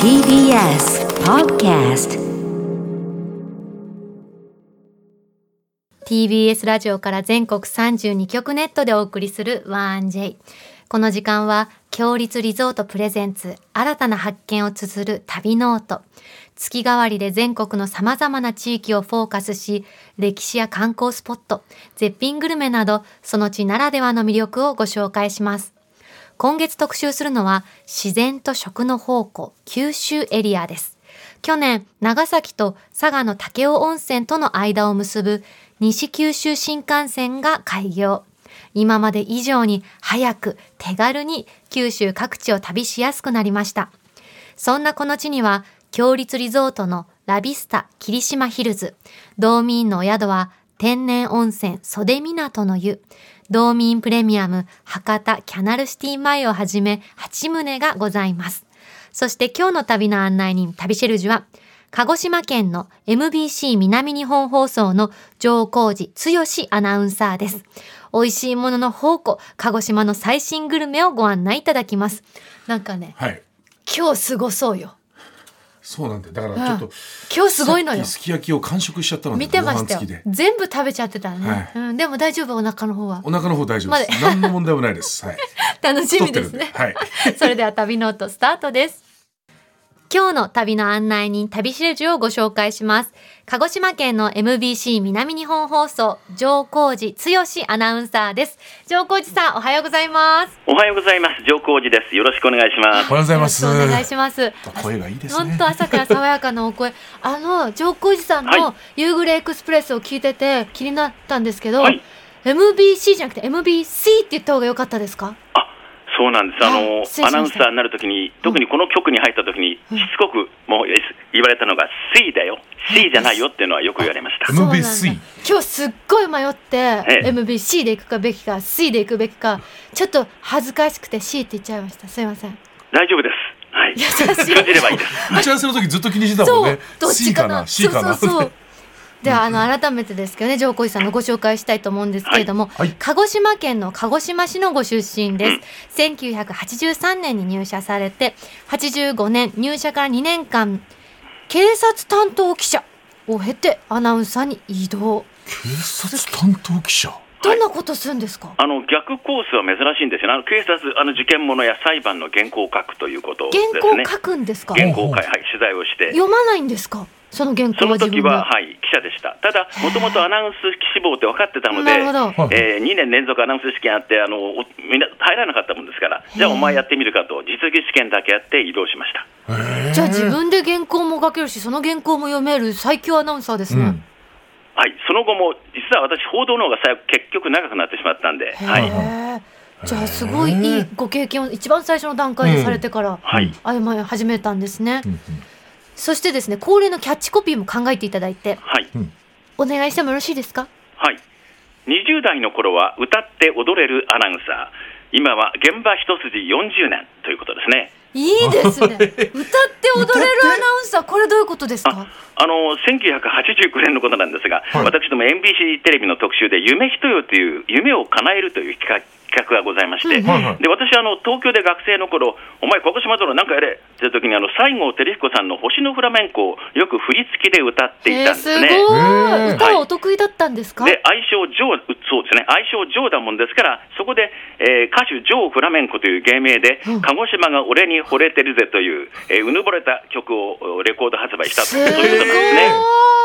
TBS Podcast TBS ラジオから全国32局ネットでお送りする 1J この時間は共立リゾートプレゼンツ新たな発見を綴る旅ノート。月替わりで全国の様々な地域をフォーカスし歴史や観光スポット絶品グルメなどその地ならではの魅力をご紹介します。今月特集するのは自然と食の宝庫九州エリアです。去年長崎と佐賀の武雄温泉との間を結ぶ西九州新幹線が開業。今まで以上に早く手軽に九州各地を旅しやすくなりました。そんなこの地には強立リゾートのラビスタ霧島ヒルズ道民のお宿は天然温泉袖港の湯道民プレミアム博多キャナルシティ前をはじめ8棟がございます。そして今日の旅の案内人、旅シェルジュは、鹿児島県の MBC 南日本放送の上皇寺剛アナウンサーです。美味しいものの宝庫、鹿児島の最新グルメをご案内いただきます。なんかね、はい。今日すごそうよ。そうなんだよ。だからちょっと、今日すごいのよすき焼きを完食しちゃったので見てましたよ。全部食べちゃってたね、はいうん、でも大丈夫お腹の方はお腹の方大丈夫です。ま 何の問題もないです。はい。楽しみですねはい。それでは旅ノートスタートです。今日の旅の案内人、旅しるじをご紹介します。鹿児島県の MBC 南日本放送、上皇寺剛アナウンサーです。上皇寺さん、おはようございます。おはようございます。上皇寺です。よろしくお願いしまおはす。ようございます。よろしくお願いします。声がいいですね。本当朝から爽やかなお声。あの、上皇寺さんのは夕暮れエクスプレスを聞いてて気になったんですけど、はい MBC じゃなくて MBC って言った方が良かったですか？あ、そうなんです。あの、アナウンサーになるときに、特にこの局に入ったときに、しつこくもうえ言われたのが C だよ。C じゃないよっていうのはよく言われました。MBC 今日すっごい迷って、ええ MBC で行くかべきか C で行くべきかちょっと恥ずかしくて C って言っちゃいましたすいません大丈夫です。はい。優しい通じればいいです。打ち合わせの時ずっと気にしてたもそうんね。どっちかな C かな？C かな？そうそうそうではあの改めてですけどね上皇寺さんのご紹介したいと思うんですけれども、はいはい鹿児島県の鹿児島市のご出身です、1983年に入社されて85年入社から2年間警察担当記者を経てアナウンサーに移動警察担当記者？どんなことするんですか、あの逆コースは珍しいんですよね。あの警察、あの事件物や裁判の原稿を書くということですね。原稿書くんですか？原稿をはい、取材をして。読まないんですか？その原稿は時は、はい、記者でした。ただ、もともとアナウンス志望って分かってたので、えー、2年連続アナウンス試験あってあのおみんな入らなかったもんですから、じゃあお前やってみるかと、実技試験だけやって移動しました。じゃあ自分で原稿も書けるしその原稿も読める最強アナウンサーですね、うん。はい、その後も、実は私、報道の方が結局長くなってしまったんで、はい、じゃあすごいいいご経験を一番最初の段階でされてから、はい、歩み始めたんですね、うんうんそしてですね恒例のキャッチコピーも考えていただいて。はい、お願いしてもよろしいですか？はい、20代の頃は歌って踊れるアナウンサー、今は現場一筋40年ということですね。いいですね。歌って踊れるアナウンサーこれどういうことですか？ああの1989年のことなんですが、はい。私ども NBC テレビの特集で、夢人よという夢を叶えるという企画企画がございまして、うんはいはい。で私あの、東京で学生の頃お前、鹿児島殿なんかやれって時にあの西郷輝彦さんの星のフラメンコをよく振り付きで歌っていえー、たんですすね。歌はお得意だったんですか、で愛称ジョー、そうですね、愛称ジョーだもんですから、そこで、えー歌手ジョー・フラメンコという芸名で、うん。鹿児島が俺に惚れてるぜという、えーうぬぼれた曲をおレコード発売したと、いうことなんですね。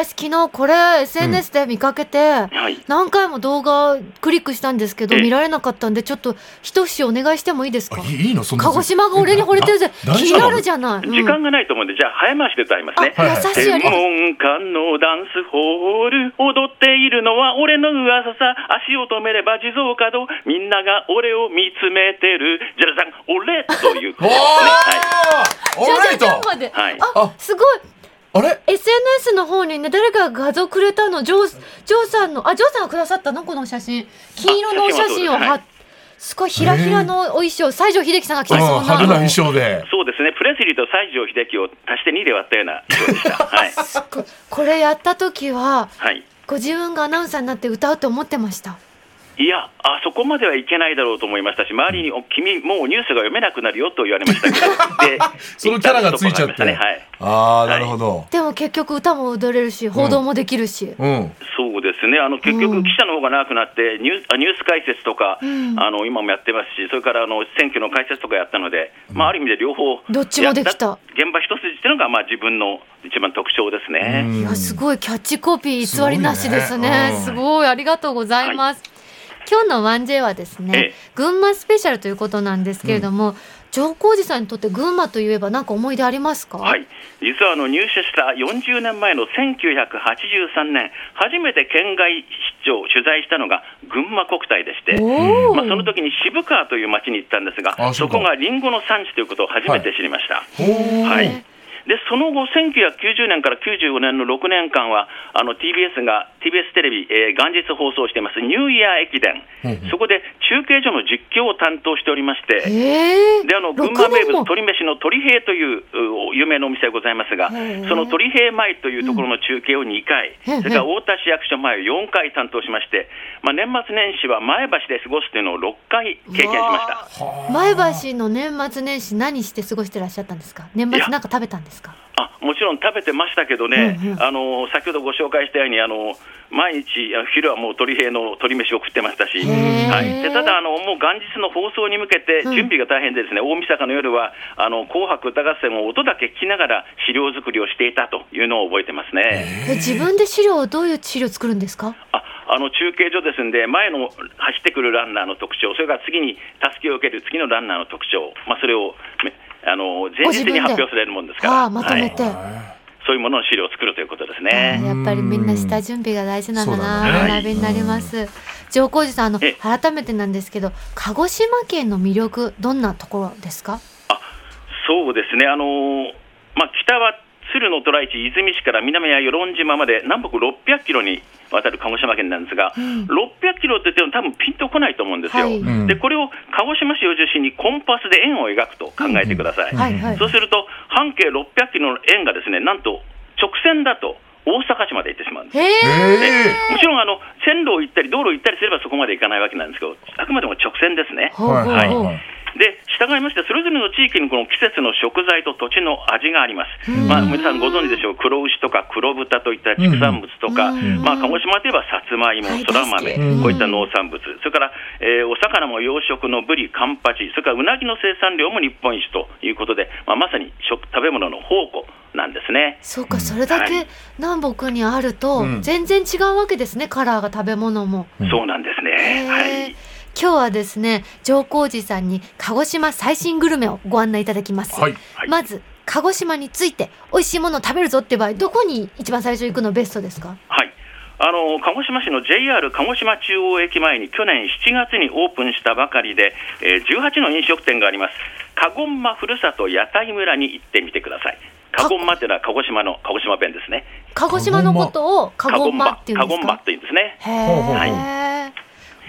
い私昨日これ SNS で見かけて、はい。何回も動画クリックしたんですけどええ。見られなかったんでちょっと一節お願いしてもいいですか？あいいいいの？そんな鹿児島が俺に惚れてるぜ。気になるじゃない、うん。時間がないと思うんで、じゃあ早回しで歌いますね。あ、はいはい。優しいありのダンスホール踊っているのは俺の噂。さ足を止めれば地蔵角みんなが俺を見つめてる。じゃらさん俺ということですね、はおー！オー！ライトじゃあじゃあまで、はい。あすごいあれ？SNS の方にね誰かが画像くれたの？ジョージョーさんのあジョーさんがくださったの？この写真。金色のお写真を貼っあ写真はそうですすごいひらひらのお衣装西城秀樹さんが着てうんそう派手なな衣装で。い、そうですね。プレスリーと西城秀樹を足して2で割ったような衣装でした。はい、ここれやった時ははい。ご自分がアナウンサーになって歌うと思ってましたいや、あそこまではいけないだろうと思いましたし、周りに、お君、もうニュースが読めなくなるよと言われましたけど、で そのキャラがついちゃって。ねはい。ああ、なるほど。でも結局歌も踊れるし報道もできるし、うん。そうですね、あの結うん。局、記者の方が長くなって、ニューあニュース解説とか、ん。あの今もやってますし、それからあの選挙の解説とかやったので、まあ、ある意味で両方、どっちもできた。現場一筋っていうのが、まあ、自分の一番特徴ですね。いやすごいキャッチコピー偽りなしですね。すすごい。ありがとうございます、今日の 1J はですね、ええ。群馬スペシャルということなんですけれども、上皇寺さんにとって群馬といえば何か思い出ありますか？はい、実はあの入社した40年前の1983年、初めて県外出張、取材したのが群馬国体でして、まあ、その時に渋川という町に行ったんですが、あそこがリンゴの産地ということを初めて知りました。ほー。はいでその後、1990年から95年の6年間は、あの TBS が、TBS テレビ、えー元日放送しています、ニューイヤー駅伝、そこで中継所の実況を担当しておりまして、ええであの群馬名物、鶏飯の鶏平というう有名なお店がございますが、その鶏平前というところの中継を2回、うんそれから太田市役所前を4回担当しまして、まあ、年末年始は前橋で過ごすというのを6回経験しました。前橋の年末年始何して過ごしてらっしゃったんですか？年末なんか食べたんですか？あもちろん食べてましたけどね、うんうん。あの先ほどご紹介したように、あの毎日、あ昼はもう鶏平の鶏飯を食ってましたし、はい、でただあの、もう元日の放送に向けてうん。準備が大変で、ですね、大晦日の夜はあの紅白歌合戦を音だけ聞きながら資料作りをしていたというのを覚えてますね。え自分で資料をどういう資料作るんですか？ああの中継所ですんで、前の走ってくるランナーの特徴、それから次にたすきを受ける次のランナーの特徴、まあ、それをめあの前日に発表されるもんですから、まとめて、はい。そういうものの資料を作るということですあね。ーやっぱりみんな下準備が大事なんだそうだな、ね。学びになります。上皇寺さんあのえ改めてなんですけど鹿児島県の魅力どんなところですか？あそうですね、あのーまあ、北は鶴の虎市、出水市から南は与論島まで南北600キロにわたる鹿児島県なんですが、うん600キロって言っても多分ピンとこないと思うんですよ。はいうんでこれを鹿児島市を中心にコンパスで円を描くと考えてください。はいはいそうすると半径600キロの円がですねなんと直線だと大阪市まで行ってしまうんです。もちろんあの線路を行ったり道路を行ったりすればそこまで行かないわけなんですけど、あくまでも直線ですね。はいはいで従いまして、それぞれの地域にこの季節の食材と土地の味があります。うん。まあ、皆さんご存知でしょう、黒牛とか黒豚といった畜産物とか、うん。まあ、鹿児島といえばさつまいもはい、そら豆、こういった農産物、それから、えーお魚も養殖のブリ、カンパチ、それからうなぎの生産量も日本一ということで、まあ、まさに食食べ物の宝庫なんですね。そうかそれだはけい。南北にあるとうん。全然違うわけですねカラーが食べ物も。うんそうなんですね。はい今日はですね上皇寺さんに鹿児島最新グルメをご案内いただきます。はい。はいまず鹿児島について美味しいものを食べるぞって場合どこに一番最初行くのベストですか？はい。あの鹿児島市の JR 鹿児島中央駅前に去年7月にオープンしたばかりで、えー18の飲食店があります。かごんまふるさと屋台村に行ってみてください。かごんまっていうのは鹿児島の鹿児島弁ですね。鹿児島のことをかごんまっていうんですか？かごんまって言うんですね。へほうほうほうえ、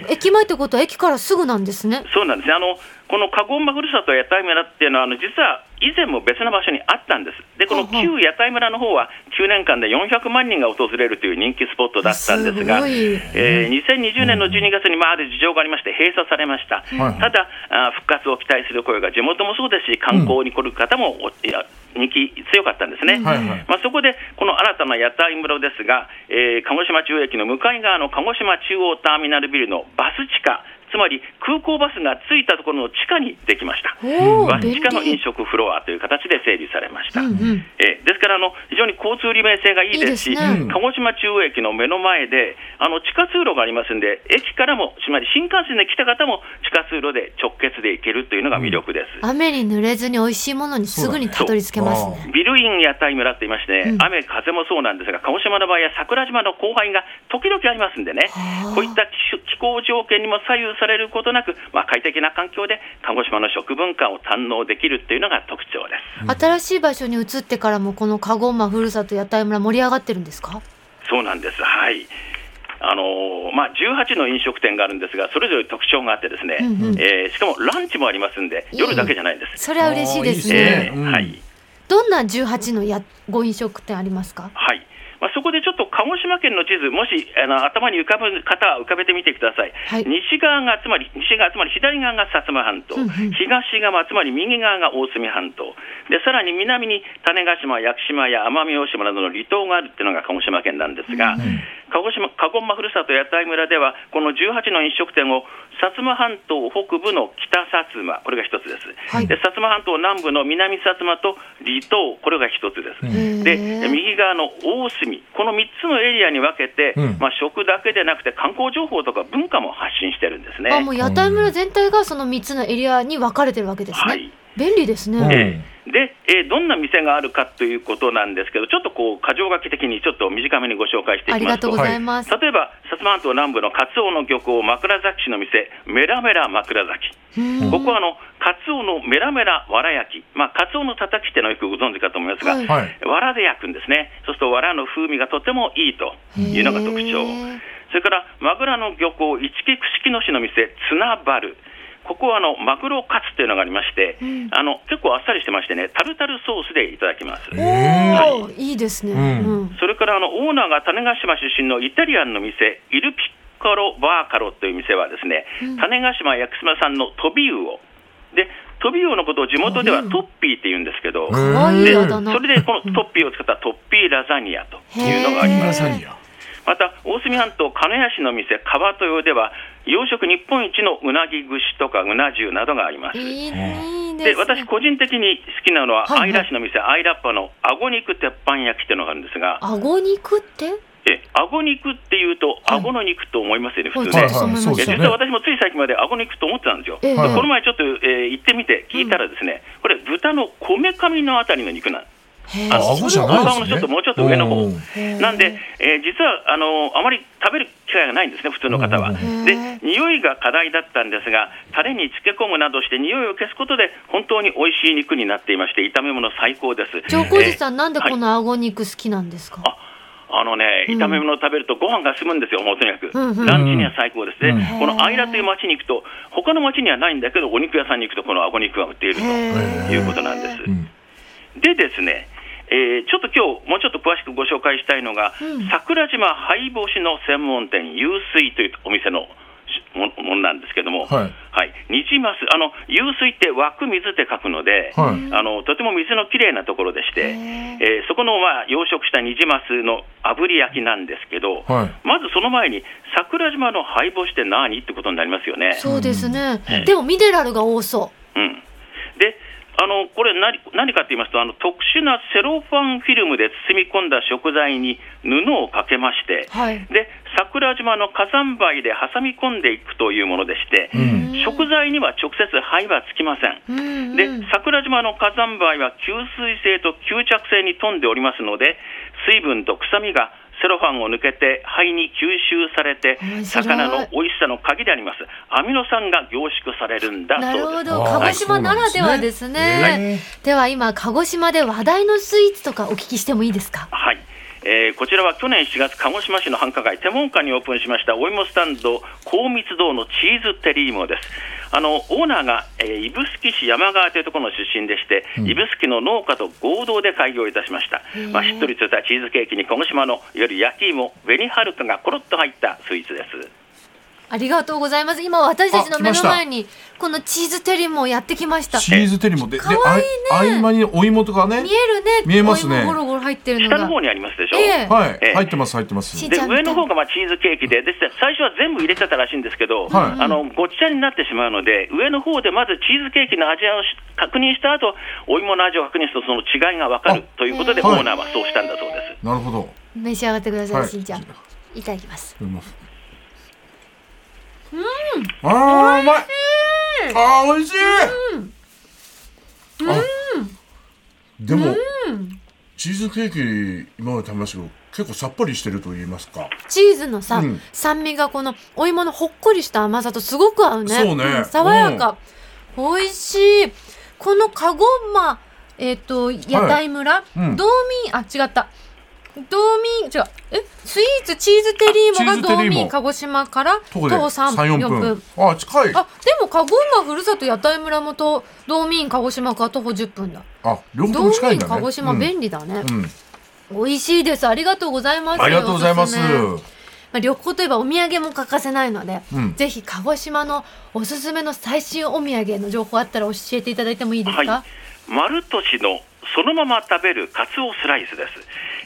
駅前ってことは駅からすぐなんですねそうなんですね。あのこのかごんまふるさと屋台村っていうのはあの実は以前も別の場所にあったんです。でこの旧屋台村の方は9年間で400万人が訪れるという人気スポットだったんですが。すえー2020年の12月にまあある事情がありまして閉鎖されました、はいただあー復活を期待する声が地元もそうですし観光に来る方も、おいや人気強かったんですね、はいはい。まあ、そこでこの新たな屋台村ですが、えー鹿児島中央駅の向かい側の鹿児島中央ターミナルビルのバス地下つまり空港バスが着いたところの地下にできました。地下の飲食フロアという形で整備されました、うんうん。えーですからあの非常に交通利便性がいいですしね。鹿児島中央駅の目の前であの地下通路がありますんで駅からもつまり新幹線で来た方も地下通路で直結で行けるというのが魅力です、雨に濡れずに美味しいものにすぐにたどり着けますね。ビルイン屋台村って言いまして、うん。雨風もそうなんですが鹿児島の場合は桜島の降灰が時々ありますんでねはあ。こういった気気候条件にも左右されることなく、まあ、快適な環境で鹿児島の食文化を堪能できるっていうのが特徴です。新しい場所に移ってからもこのカゴンマふるさと屋台村盛り上がってるんですか？そうなんです、はい。あのーまあ、18の飲食店があるんですが、それぞれ特徴があって、ですね、うんうん。えーしかもランチもありますんで、夜だけじゃないんです。それは嬉しいですね。えーはい。どんな18のやご飲食店ありますか？はいまあ、そこでちょっと鹿児島県の地図、もしあの頭に浮かぶ方は浮かべてみてください、はい。西側がつまり西側つまり左側が薩摩半島、東側つまり右側が大隅半島。で、さらに南に種子島、屋久島や奄美大島などの離島があるっていうのが鹿児島県なんですが、鹿児島鹿児島ふるさと屋台村では、この18の飲食店を薩摩半島北部の北薩摩、これが一つです、はい。で薩摩半島南部の南薩摩と離島、これが一つです。へでー右側の大隅、この3つのエリアに分けて、うんまあ、食だけでなくて観光情報とか文化も発信してるんですね。あもう屋台村全体がその3つのエリアに分かれてるわけですね。はい便利ですね。うんええで、えーどんな店があるかということなんですけど、ちょっとこう、箇条書き的にちょっと短めにご紹介していきますとありがとうご、ざいます。例えば、薩摩半島南部のカツオの漁港、枕崎市の店、メラメラ枕崎。うんここはあの、カツオのメラメラわら焼き、まあ、カツオのたたきっていうのはよくご存知かと思いますが、はいはい。わらで焼くんですね。そうすると、わらの風味がとてもいいというのが特徴。それから、マグラの漁港、市木串木野市の店、ツナバル。ここはあのマグロカツというのがありまして、んあの結構あっさりしてましてね、タルタルソースでいただきます。おえお、いいですね。うんうんそれからあのオーナーが種子島出身のイタリアンの店、イルピッカロバーカロという店はですね、種子島屋久島産のトビウオ。で、トビウオのことを地元ではトッピーって言うんですけど、で。それでこのトッピーを使ったトッピーラザニアというのがあります。また、大隅半島鹿屋市の店、川豊では、養殖日本一のうなぎ串とかうな重などがあります。でですね。私、個人的に好きなのは、はいはいアイラ市の店、アイラッパのあご肉鉄板焼きっていうのがあるんですが、顎肉って？えあご肉っていうと、はいあごの肉と思いますよね、普通ね。はいね実は。私もつい最近まであご肉と思ってたんですよ。ええでこの前ちょっと、えー行ってみて聞いたらですね、これ豚のこめかみのあたりの肉なんあ、顎じゃないですね。ちょっともうちょっと上の方なんで、えー実はあのあまり食べる機会がないんですね、普通の方は。うんで匂いが課題だったんですが、タレに漬け込むなどして、匂いを消すことで、本当に美味しい肉になっていまして、炒め物最高です。じゃあ小路さえん、なんでこの顎肉好きなんですか？ああのね、うん炒め物を食べるとご飯が進むんですよ、もうとにかく。ランチには最高ですね。うんこのアイラという町に行くと、他の町にはないんだけど、お肉屋さんに行くと、この顎肉が売っているということなんです。うんでですね、えーちょっと今日もうちょっと詳しくご紹介したいのが、うん。桜島灰干しの専門店、湧水というお店のしもものなんですけども、はい。ニジマス、あの湧水って湧く水って書くので、はい。あのとても水のきれいなところでして、へえーそこの、まあ、養殖したニジマスの炙り焼きなんですけど、はい。まずその前に、桜島の灰干しって何ってことになりますよね。そうですね。うん。でもミネラルが多そうん、であのこれ何、何かと言いますとあの、特殊なセロファンフィルムで包み込んだ食材に布をかけまして、う。はい。で桜島の火山灰で挟み込んでいくというものでして、うん食材には直接灰はつきません。うんうんで桜島の火山灰は吸水性と吸着性に富んでおりますので水分と臭みがセロファンを抜けて肺に吸収されて魚の美味しさの鍵でありますアミノ酸が凝縮されるんだなるほど。そうです。あー鹿児島ならではですそうね。では今、鹿児島で話題のスイーツとかお聞きしてもいいですか？はいえーこちらは去年7月、鹿児島市の繁華街、手門館にオープンしましたお芋スタンド、高密堂のチーズテリーモです。あのオーナーが、えー指宿市山川というところの出身でして、うん指宿の農家と合同で開業いたしました。まあ、しっとりとしたチーズケーキに鹿児島のいわゆる焼き芋、紅はるかがコロッと入ったスイーツです。ありがとうございます。今私たちの目の前にこのチーズテリもやってきました。チーズテリもで、で、かわいいねあい合間にお芋とかね見。えるね。見えますねゴロゴロ入ってるのが。下の方にありますでしょ？ええはいええ、入ってます、入ってます。しで上の方がまあチーズケーキでで最初は全部入れてたらしいんですけど、はいあのごっちゃになってしまうので上の方でまずチーズケーキの味をし確認した後お芋の味を確認するとその違いが分かるということで、はいオーナーはそうしたんだそうです。なるほど。召し上がってください、はいしんちゃん。いただきます。うん。ああ、うまい。ああ、美味しい。あでも、チーズケーキ今まで食べましたけど、結構さっぱりしてると言いますか。チーズのさ、うん酸味がこのお芋のほっこりした甘さとすごく合うね。そうねん爽やか。美味しい。このカゴマ、えっ、と、屋台村、うん道民、あ、違った。道民、違う。え、スイーツチーズテリーモあチーが道ズテリーモ民鹿児島から徒歩徒歩で3、3、4 4分分。。あ、近い。あ、でも、カゴ馬ふるさと屋台村もと、道民鹿児島から徒歩10分だ。あ、両方近いんだね。民鹿児島うん便利だね。うん。美味しいです。ありがとうございます。ありがとうございますまあ、旅行といえばお土産も欠かせないので、うんぜひ鹿児島のおすすめの最新お土産の情報あったら教えていただいてもいいですか、はい、丸年のそのまま食べるカツオスライスです、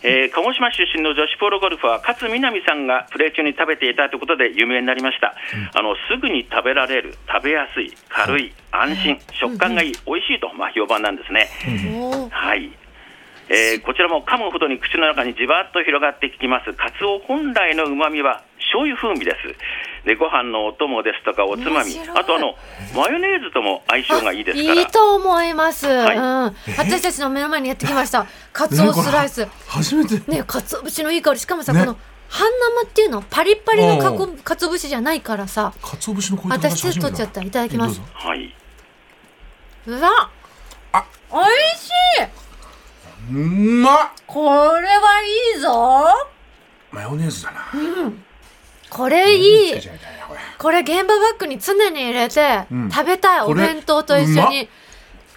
えー鹿児島出身の女子プロゴルファー勝みなみさんがプレー中に食べていたということで有名になりました、あのすぐに食べられる食べやすい軽い安心食感がいい美味しいと、まあ、評判なんですね、はい。えーこちらも噛むほどに口の中にじわっと広がってきます。カツオ本来のうまみは醤油風味ですでご飯のお供ですとかおつまみ。あとあのマヨネーズとも相性がいいですから。いいと思います、はい。うん、私たちの目の前にやってきました。カツオスライス。初めて。ねかつお節のいい香り。しかもさ、ね。この半生っていうの？パリッパリのかこうんかつお節じゃないからさ。鰹節のこういった私手取っちゃった。いただきます。はい。うわあ。美味しい。うまっ。これはいいぞ。マヨネーズだなこれいい。これ現場バッグに常に入れて、うん。食べたいお弁当と一緒に。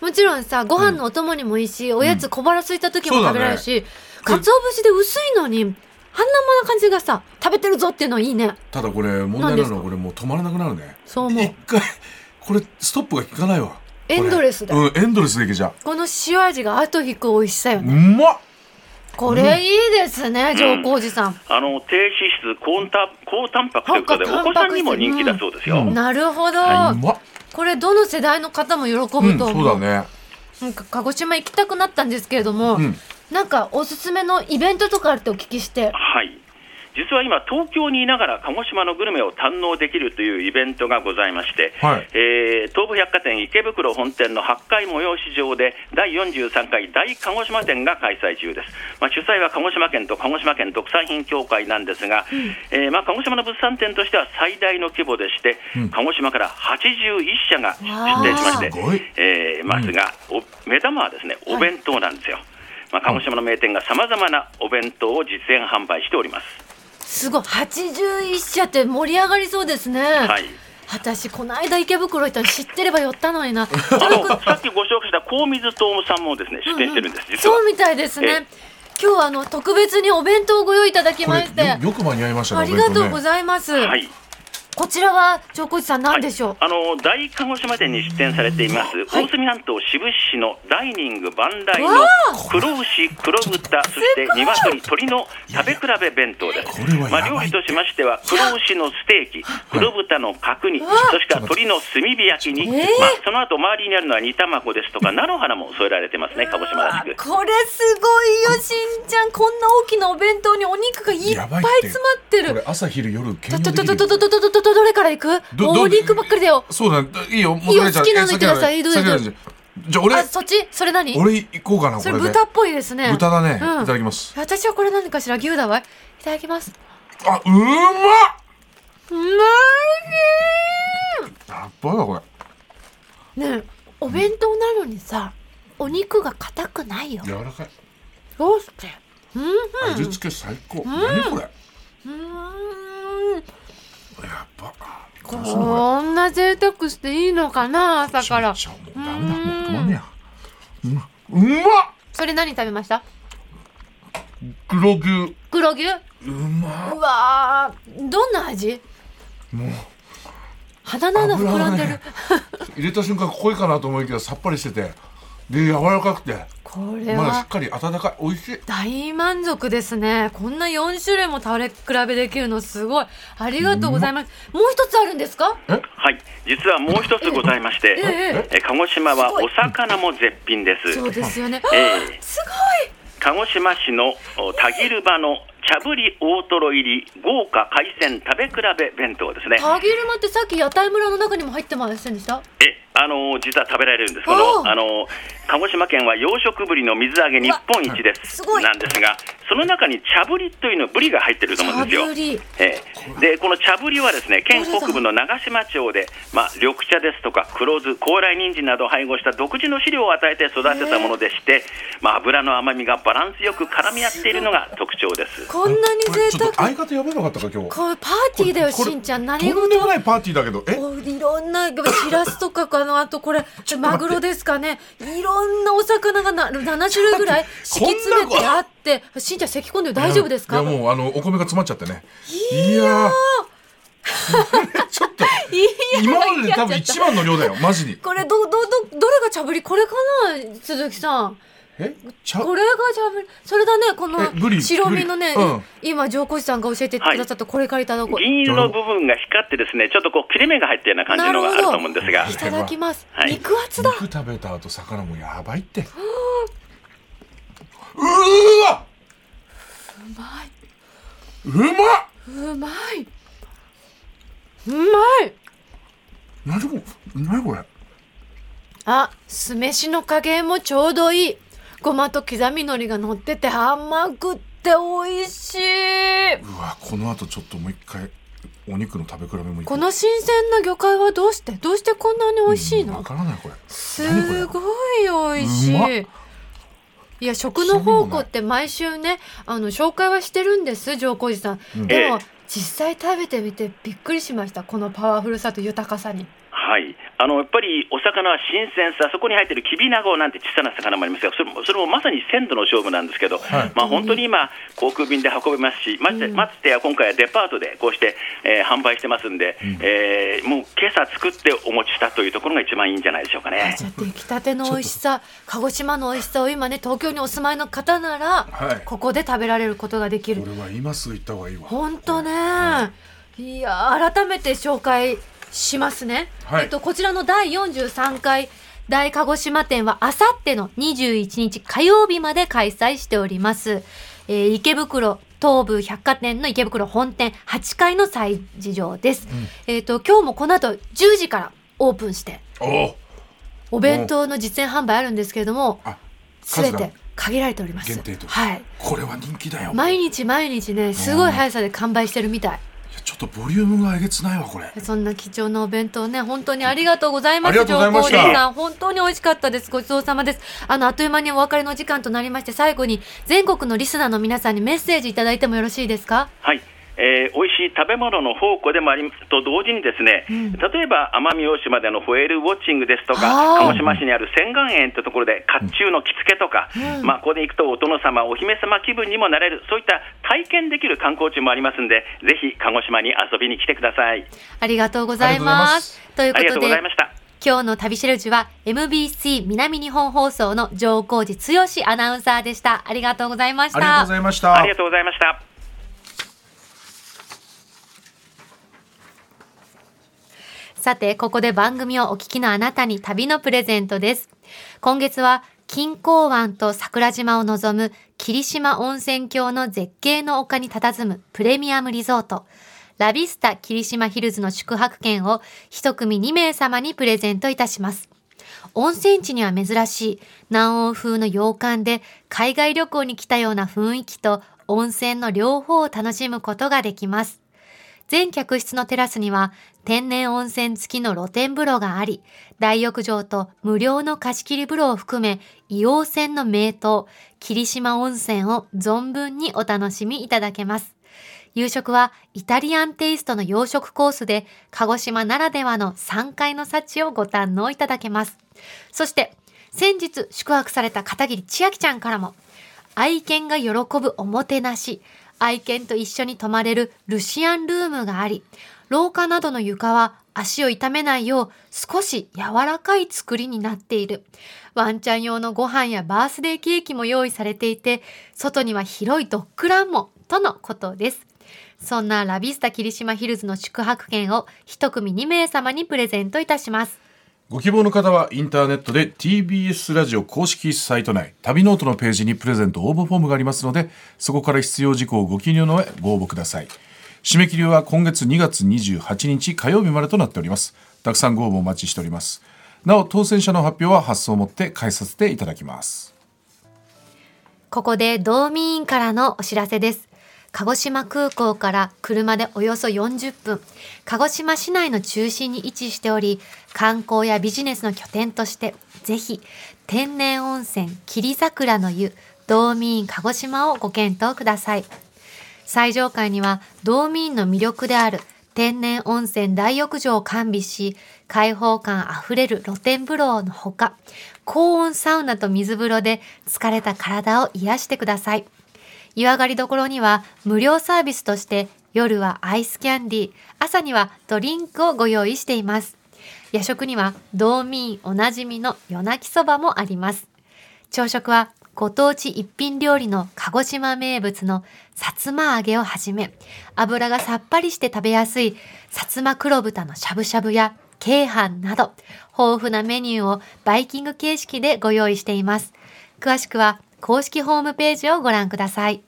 もちろんさご飯のお供にもいいし、おやつ小腹空いた時も食べられるし、かつお節で薄いのに半生な感じがさ食べてるぞっていうのいいね。ただこれ問題なのはこれもう止まらなくなるね。そう思う。一回これストップが効かないわ。エンドレスだ。うんエンドレスでいけちゃこの塩味が後引く美味しさよううね、まっこれいいですね上皇寺さん、あの低脂質高タ高タンパクということで高お子さんにも人気だそうですよ、うん。なるほど、うまっこれどの世代の方も喜ぶとう。ん思う、そうだね。なんか鹿児島行きたくなったんですけれども、うん。なんかおすすめのイベントとかあるってお聞きして。はい実は今、東京にいながら鹿児島のグルメを堪能できるというイベントがございまして、はい。えー東武百貨店池袋本店の8階催し場で第43回大鹿児島店が開催中です、まあ、主催は鹿児島県と鹿児島県特産品協会なんですが、えーまあ、鹿児島の物産展としては最大の規模でして、うん。鹿児島から81社が出展しましてえーますが、お目玉はですねお弁当なんですよ。まあ、鹿児島の名店がさまざまなお弁当を実演販売しております。すごい。81社って盛り上がりそうですね、はい。私この間池袋行ったの知ってれば寄ったのにな。あのさっきご紹介した高水東さんもですね出店してるんです、実は。そうみたいですえね今日はあの特別にお弁当をご用意いただきまして。よよく間に合いましたねありがとうごいざいます、はいこちらは上皇寺さん何でしょう、はい、あの大鹿児島店に出店されています、はい。大隅半島志布志市のダイニング万来のわ黒牛、黒豚、そして鶏、鶏の食べ比べ弁当です。まあ、料理としましては、黒牛のステーキ、黒豚の角煮、わ。そして鶏の炭火焼きに、えーまあ、その後周りにあるのは煮卵ですとか、菜の花も添えられてますね、鹿児島らしく。これすごいよしんちゃん。こんな大きなお弁当にお肉がいっぱい詰まってこれる朝昼夜兼用できるとどれからいく？お肉ばっかりだよ。そうだ、ね、いいよ。いいよ、好きなのいってください。どうぞ。じゃあ俺あそっち？それ何？俺行こうかなそれ豚っぽいですね。豚だね、いただきます。私はこれ何かしら牛だわ。いただきます。あうまっ！うまいやっばいこれ。ねえお弁当なのにさ、お肉が硬くないよ。柔らかい。どうして？う味付け最高、うん、何これ？うん。んばどうすんのここんな贅沢していいのかな朝れから。うダメだもう止まん。ねやうまうまっそれ何食べました？黒牛。黒牛？うま。っうわー。どんな味？もう。鼻の穴膨らんでる、入れた瞬間濃いかなと思いきやさっぱりしててで柔らかくて。これはまだしっかり温かい。美味しい。大満足ですね。こんな4種類も食べ比べできるのすごい。ありがとうございます。もう一つあるんですか？はい、実はもう一つございまして、え？え？え？鹿児島はお魚も絶品です。そうですよね、ええ。す鹿児島市のお田切場の茶ぶり大トロ入り豪華海鮮食べ比べ弁当ですね。ごい。タギルマってさっき屋台村の中にも入ってませんでした？え、あの実は食べられるんです。こおのうあの鹿児島県は養殖ブリの水揚げ日本一です。すごい。なんですが、その中に茶ぶりというのブリが入ってると思うんですよ。ええ、でこの茶ぶりはですね県北部の長島町で、まあ、緑茶ですとか黒酢高麗人参などを配合した独自の飼料を与えて育てたものでして、まあ、油の甘みがバランスよく絡み合っているのが特徴です。こんなにこれちょ贅沢。っと相方やばなかったか今日。これパーティーだよしんちゃん。何とん事でもないパーティーだけどえ？いろんなしらすとかかなあとこれマグロですかね。いろんなお魚がな7種類ぐらい敷き詰めてあってしんちゃん咳込んでる大丈夫ですか？いやもうあのお米が詰まっちゃってね。いやー。ちょっと 今までで多分一番の量だよマジに。これどどどどれが茶ぶり？これかな鈴木さんえ？これが茶ぶりそれだねこのえブリ白身のね、うん。今上皇子さんが教えてくださったこれからいただこう、銀色の部分が光ってですね、ちょっとこう切れ目が入ったような感じのがあると思うんですが。い、ただきます、はい。肉厚だ。肉食べた後魚もやばいって。うーわ！うまうまうまい。うまい。何これ何これ？あ酢飯の加減もちょうどいいごまと刻み海苔が乗ってて甘くって美味しい。うわこの後ちょっともう一回お肉の食べ比べもいいこの新鮮な魚介はどうして？どうしてこんなに美味しいの、わからないこれ。すごい美味しい。いや食の宝庫って毎週ねあの紹介はしてるんです上皇寺さん、うん。でもえ実際食べてみてびっくりしました。このパワフルさと豊かさにはい、あのやっぱりお魚は新鮮さ、そこに入っているきびなごなんて小さな魚もありますが、それもそれもまさに鮮度の勝負なんですけど、はい。まあ、本当に今、航空便で運べますし、ましてましてや今回はデパートでこうして、えー販売してますんで、えーもう今朝作ってお持ちしたというところが一番いいんじゃないでしょうかね。じゃあ出来たての美味しさ鹿児島の美味しさを今ね東京にお住まいの方なら、はい。ここで食べられることができる。これは今すぐ行った方がいいわ。本当ね、いや改めて紹介しますね、はい。えっと、こちらの第43回大鹿児島店はあさっての21日火曜日まで開催しております、えー池袋東武百貨店の池袋本店8階の催事場です、えっと今日もこの後10時からオープンしてお弁当の実演販売あるんですけれどもあすべて限られております。限定と。はい。これは人気だよ。毎日毎日ねすごい速さで完売してるみたいちょっとボリュームがえげつないわこれそんな貴重なお弁当ね、本当にありがとうございます。ありがとうございました上皇寺さん、本当に美味しかったです。ごちそうさまです。あの、あっという間にお別れの時間となりまして、最後に全国のリスナーの皆さんにメッセージいただいてもよろしいですか？はいえー、美味しい食べ物の宝庫でもありと同時にですね、例えば奄美大島でのホエールウォッチングですとか鹿児島市にある仙岩園というところで甲冑の着付けとか、まあ、ここで行くとお殿様お姫様気分にもなれるそういった体験できる観光地もありますんでぜひ鹿児島に遊びに来てください。ありがとうございます。というありがことでとうございま、した。今日の旅シェルジュは MBC 南日本放送の上皇寺剛アナウンサーでした。ありがとうございました。ありがとうございました。ありがとうございましたさて、ここで番組をお聞きのあなたに旅のプレゼントです。今月は、金港湾と桜島を望む霧島温泉郷の絶景の丘に佇むプレミアムリゾート、ラビスタ霧島ヒルズの宿泊券を一組2名様にプレゼントいたします。温泉地には珍しい南欧風の洋館で海外旅行に来たような雰囲気と温泉の両方を楽しむことができます。全客室のテラスには天然温泉付きの露天風呂があり、大浴場と無料の貸し切り風呂を含め、硫黄泉の名湯、霧島温泉を存分にお楽しみいただけます。夕食はイタリアンテイストの洋食コースで、鹿児島ならではの3階の幸をご堪能いただけます。そして、先日宿泊された片桐千秋ちゃんからも、愛犬が喜ぶおもてなし、愛犬と一緒に泊まれるルシアンルームがあり、廊下などの床は足を痛めないよう少し柔らかい作りになっている。ワンちゃん用のご飯やバースデーケーキも用意されていて、外には広いドッグランも、とのことです。そんなラビスタ霧島ヒルズの宿泊券を一組2名様にプレゼントいたします。ご希望の方はインターネットで TBS ラジオ公式サイト内旅ノートのページにプレゼント応募フォームがありますのでそこから必要事項をご記入の上ご応募ください。締め切りは今月2月28日火曜日までとなっております。たくさんご応募お待ちしております。なお当選者の発表は発送をもって代えさせていただきます。ここで道民員からのお知らせです。鹿児島空港から車でおよそ40分、鹿児島市内の中心に位置しており、観光やビジネスの拠点として、ぜひ、天然温泉霧桜の湯、道民鹿児島をご検討ください。最上階には道民の魅力である天然温泉大浴場を完備し、開放感あふれる露天風呂のほか、高温サウナと水風呂で疲れた体を癒してください。湯上がりどころには無料サービスとして夜はアイスキャンディー、朝にはドリンクをご用意しています。夜食には道民おなじみの夜泣きそばもあります。朝食はご当地一品料理の鹿児島名物のさつま揚げをはじめ、油がさっぱりして食べやすい薩摩黒豚のしゃぶしゃぶや京飯など、豊富なメニューをバイキング形式でご用意しています。詳しくは公式ホームページをご覧ください。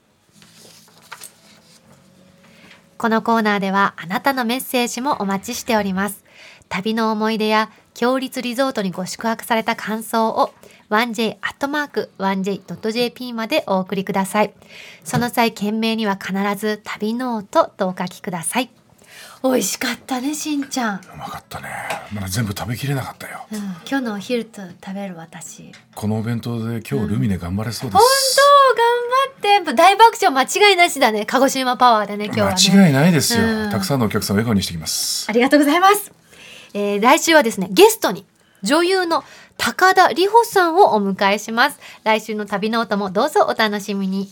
このコーナーではあなたのメッセージもお待ちしております。旅の思い出や共立リゾートにご宿泊された感想を 1j.1j.jp までお送りください。その際、件名には必ず旅ノートとお書きください。美味しかったね、しんちゃん。うまかったね。まだ全部食べきれなかったよ。うん、今日のお昼と食べる私。このお弁当で今日ルミネ頑張れそうです、本当頑張って。大爆笑間違いなしだね。鹿児島パワーでね今日はね。間違いないですよ、うん。たくさんのお客さんを笑顔にしてきます。ありがとうございます、えー来週はですねゲストに女優の高田里穂さんをお迎えします。来週の旅ノートもどうぞお楽しみに